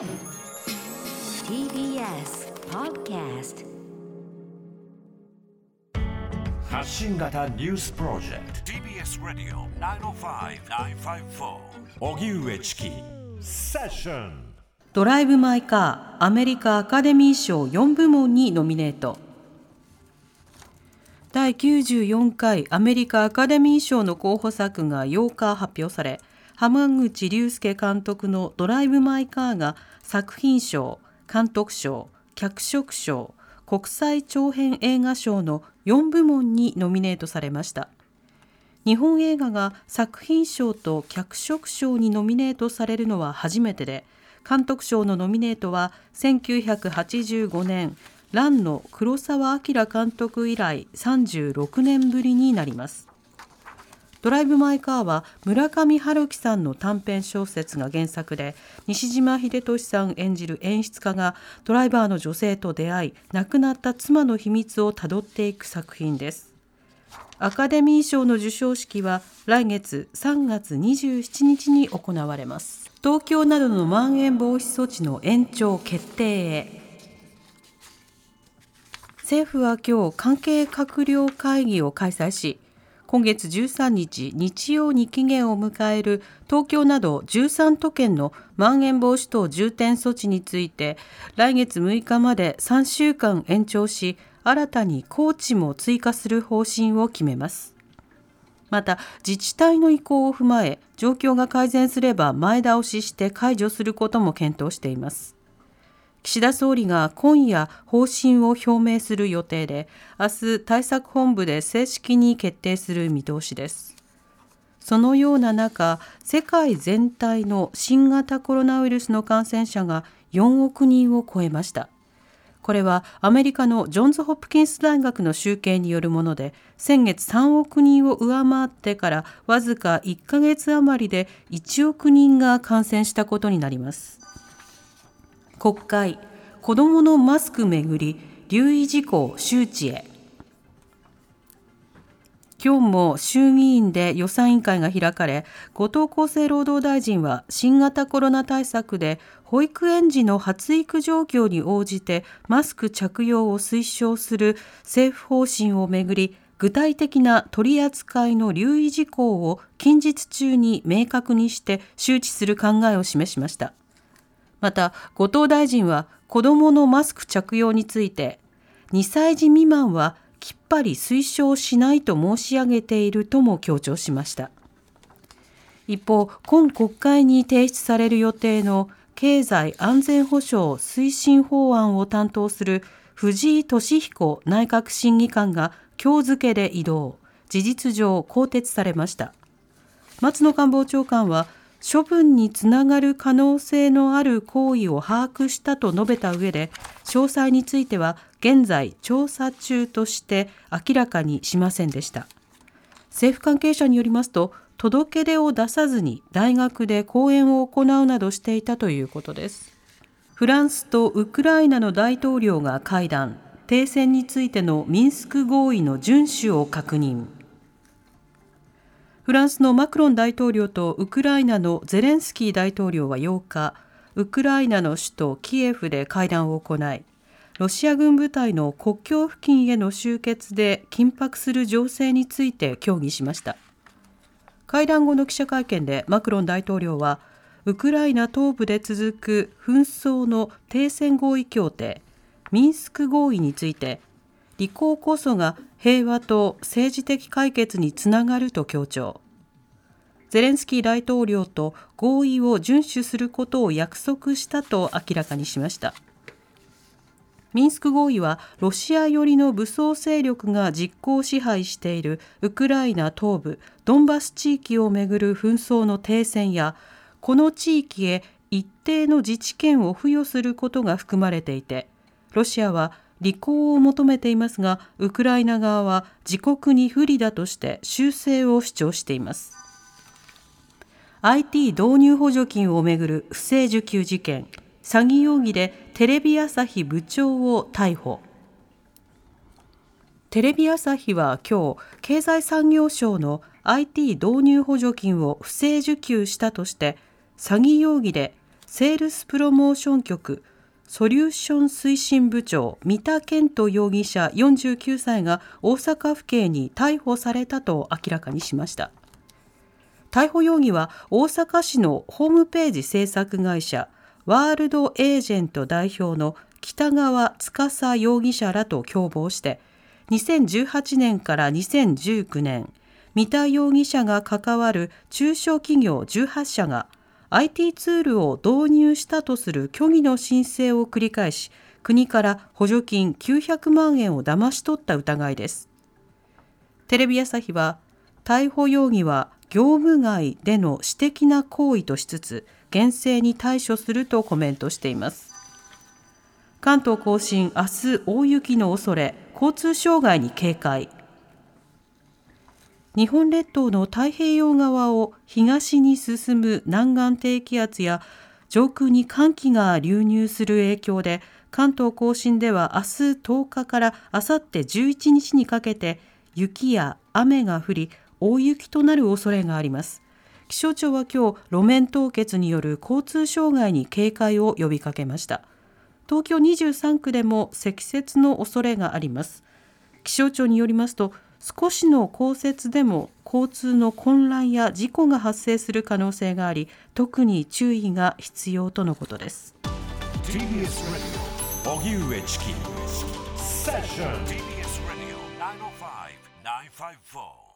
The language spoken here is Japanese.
TBS Podcast 発信型ニュースプロジェクト。TBS Radio 905-954荻上チキ。セッション。ドライブ・マイ・カーアメリカアカデミー賞4部門にノミネート。第94回アメリカアカデミー賞の候補作が8日発表され浜口竜介監督の「ドライブ・マイ・カー」が作品賞監督賞脚色賞国際長編映画賞の4部門にノミネートされました。日本映画が作品賞と脚色賞にノミネートされるのは初めてで監督賞のノミネートは1985年蘭の黒澤明監督以来36年ぶりになります。ドライブ・マイ・カーは村上春樹さんの短編小説が原作で西島秀俊さん演じる演出家がドライバーの女性と出会い亡くなった妻の秘密をたどっていく作品です。アカデミー賞の授賞式は来月3月27日に行われます。東京などのまん延防止措置の延長決定へ。政府は今日関係閣僚会議を開催し今月13日日曜に期限を迎える東京など13都県のまん延防止等重点措置について来月6日まで3週間延長し新たに高知も追加する方針を決めます。また自治体の意向を踏まえ状況が改善すれば前倒しして解除することも検討しています。岸田総理が今夜方針を表明する予定で明日対策本部で正式に決定する見通しです。そのような中世界全体の新型コロナウイルスの感染者が4億人を超えました。これはアメリカのジョンズ・ホプキンス大学の集計によるもので先月3億人を上回ってからわずか1ヶ月余りで1億人が感染したことになります。国会子どものマスクめぐり留意事項周知へ。今日も衆議院で予算委員会が開かれ後藤厚生労働大臣は新型コロナ対策で保育園児の発育状況に応じてマスク着用を推奨する政府方針をめぐり具体的な取り扱いの留意事項を近日中に明確にして周知する考えを示しました。また後藤大臣は子どものマスク着用について2歳児未満はきっぱり推奨しないと申し上げているとも強調しました。一方今国会に提出される予定の経済安全保障推進法案を担当する藤井敏彦内閣審議官が今日付で移動。事実上更迭されました。松野官房長官は処分につながる可能性のある行為を把握したと述べた上で詳細については現在調査中として明らかにしませんでした。政府関係者によりますと届け出を出さずに大学で講演を行うなどしていたということです。フランスとウクライナの大統領が会談。停戦についてのミンスク合意の遵守を確認。フランスのマクロン大統領とウクライナのゼレンスキー大統領は8日ウクライナの首都キエフで会談を行いロシア軍部隊の国境付近への集結で緊迫する情勢について協議しました。会談後の記者会見でマクロン大統領はウクライナ東部で続く紛争の停戦合意協定ミンスク合意について履行こそが平和と政治的解決につながると強調。ゼレンスキー大統領と合意を遵守することを約束したと明らかにしました。ミンスク合意はロシア寄りの武装勢力が実効支配しているウクライナ東部ドンバス地域をめぐる紛争の停戦やこの地域へ一定の自治権を付与することが含まれていてロシアは履行を求めていますがウクライナ側は自国に不利だとして修正を主張しています。IT 導入補助金をめぐる不正受給事件。詐欺容疑でテレビ朝日部長を逮捕。テレビ朝日は今日経済産業省の IT 導入補助金を不正受給したとして詐欺容疑でセールスプロモーション局ソリューション推進部長三田健人容疑者49歳が大阪府警に逮捕されたと明らかにしました。逮捕容疑は大阪市のホームページ制作会社ワールドエージェント代表の北川司容疑者らと共謀して2018年から2019年三田容疑者が関わる中小企業18社が IT ツールを導入したとする虚偽の申請を繰り返し国から補助金900万円を騙し取った疑いです。テレビ朝日は逮捕容疑は業務外での私的な行為としつつ厳正に対処するとコメントしています。関東甲信明日大雪の恐れ交通障害に警戒。日本列島の太平洋側を東に進む南岸低気圧や上空に寒気が流入する影響で関東甲信では明日10日から明後日11日にかけて雪や雨が降り大雪となる恐れがあります。気象庁は今日路面凍結による交通障害に警戒を呼びかけました。東京23区でも積雪の恐れがあります。気象庁によりますと少しの降雪でも交通の混乱や事故が発生する可能性があり特に注意が必要とのことです。TBS Radio 荻上チキセッション TBS Radio 905 954